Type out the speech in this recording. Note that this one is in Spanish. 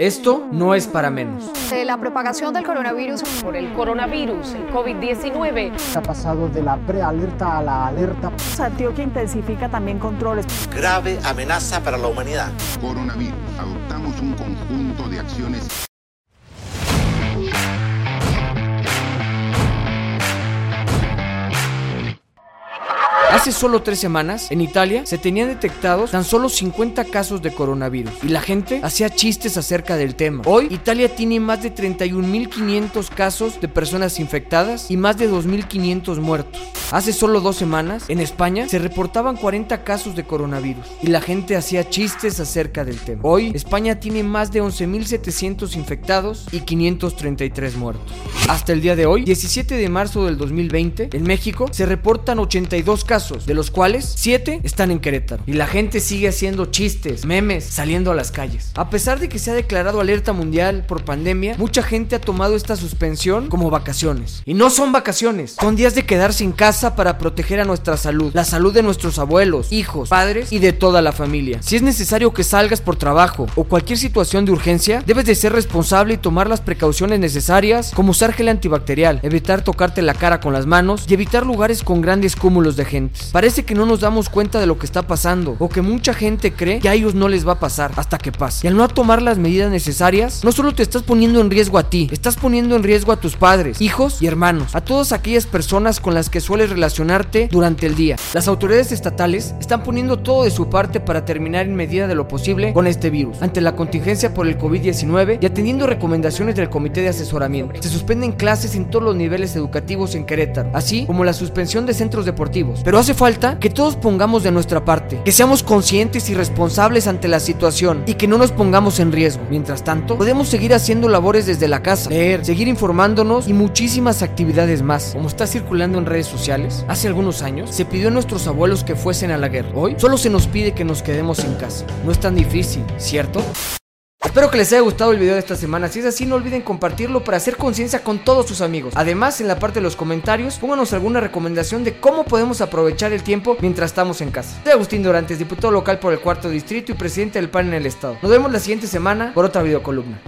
Esto no es para menos. la propagación del coronavirus. Por el coronavirus, el COVID-19. Ha pasado de la prealerta a la alerta. Antioquia intensifica también controles. Grave amenaza para la humanidad. Coronavirus. Adoptamos un conjunto de acciones Hace solo tres semanas, en Italia, se tenían detectados tan solo 50 casos de coronavirus y la gente hacía chistes acerca del tema. Hoy, Italia tiene más de 31.500 casos de personas infectadas y más de 2.500 muertos. Hace solo dos semanas, en España, se reportaban 40 casos de coronavirus y la gente hacía chistes acerca del tema. Hoy, España tiene más de 11.700 infectados y 533 muertos. Hasta el día de hoy, 17 de marzo del 2020, en México se reportan 82 casos de los cuales 7 están en Querétaro. Y la gente sigue haciendo chistes, memes, saliendo a las calles. A pesar de que se ha declarado alerta mundial por pandemia, mucha gente ha tomado esta suspensión como vacaciones. Y no son vacaciones, son días de quedarse en casa para proteger a nuestra salud, la salud de nuestros abuelos, hijos, padres y de toda la familia. Si es necesario que salgas por trabajo o cualquier situación de urgencia, debes de ser responsable y tomar las precauciones necesarias como usar gel antibacterial, evitar tocarte la cara con las manos y evitar lugares con grandes cúmulos de gente. Parece que no nos damos cuenta de lo que está pasando o que mucha gente cree que a ellos no les va a pasar hasta que pase. Y al no tomar las medidas necesarias, no solo te estás poniendo en riesgo a ti, estás poniendo en riesgo a tus padres, hijos y hermanos, a todas aquellas personas con las que sueles relacionarte durante el día. Las autoridades estatales están poniendo todo de su parte para terminar en medida de lo posible con este virus, ante la contingencia por el COVID-19 y atendiendo recomendaciones del Comité de Asesoramiento. Se suspenden clases en todos los niveles educativos en Querétaro, así como la suspensión de centros deportivos. Pero hace falta que todos pongamos de nuestra parte, que seamos conscientes y responsables ante la situación y que no nos pongamos en riesgo. Mientras tanto, podemos seguir haciendo labores desde la casa, leer, seguir informándonos y muchísimas actividades más. Como está circulando en redes sociales, hace algunos años se pidió a nuestros abuelos que fuesen a la guerra. Hoy solo se nos pide que nos quedemos en casa. No es tan difícil, ¿cierto? Espero que les haya gustado el video de esta semana. Si es así, no olviden compartirlo para hacer conciencia con todos sus amigos. Además, en la parte de los comentarios, pónganos alguna recomendación de cómo podemos aprovechar el tiempo mientras estamos en casa. Soy Agustín Dorantes, diputado local por el cuarto distrito y presidente del PAN en el estado. Nos vemos la siguiente semana por otra videocolumna.